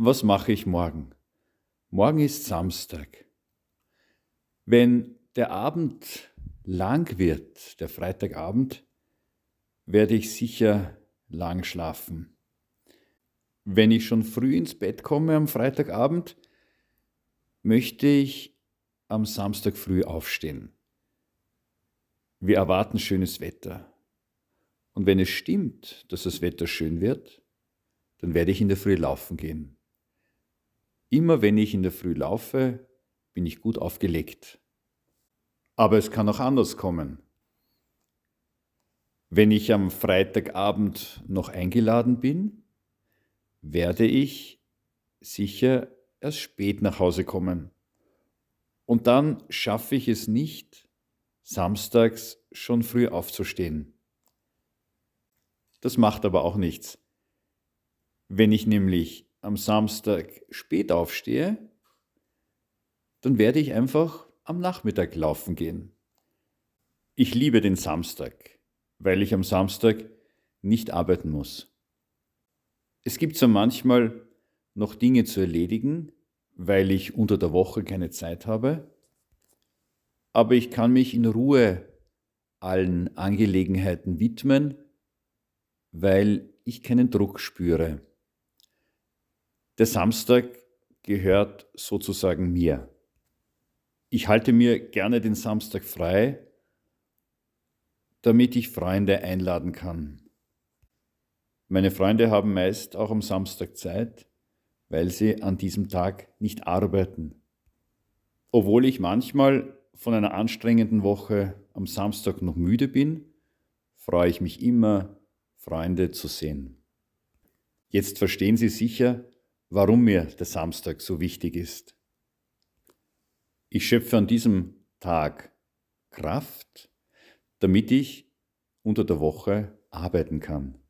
was mache ich morgen? Morgen ist Samstag. Wenn der Abend lang wird, der Freitagabend, werde ich sicher lang schlafen. Wenn ich schon früh ins Bett komme am Freitagabend, möchte ich am Samstag früh aufstehen. Wir erwarten schönes Wetter. Und wenn es stimmt, dass das Wetter schön wird, dann werde ich in der Früh laufen gehen. Immer wenn ich in der Früh laufe, bin ich gut aufgelegt. Aber es kann auch anders kommen. Wenn ich am Freitagabend noch eingeladen bin, werde ich sicher erst spät nach Hause kommen. Und dann schaffe ich es nicht, samstags schon früh aufzustehen. Das macht aber auch nichts. Wenn ich nämlich am Samstag spät aufstehe, dann werde ich einfach am Nachmittag laufen gehen. Ich liebe den Samstag, weil ich am Samstag nicht arbeiten muss. Es gibt so manchmal noch Dinge zu erledigen, weil ich unter der Woche keine Zeit habe, aber ich kann mich in Ruhe allen Angelegenheiten widmen, weil ich keinen Druck spüre. Der Samstag gehört sozusagen mir. Ich halte mir gerne den Samstag frei, damit ich Freunde einladen kann. Meine Freunde haben meist auch am Samstag Zeit, weil sie an diesem Tag nicht arbeiten. Obwohl ich manchmal von einer anstrengenden Woche am Samstag noch müde bin, freue ich mich immer, Freunde zu sehen. Jetzt verstehen Sie sicher, warum mir der Samstag so wichtig ist. Ich schöpfe an diesem Tag Kraft, damit ich unter der Woche arbeiten kann.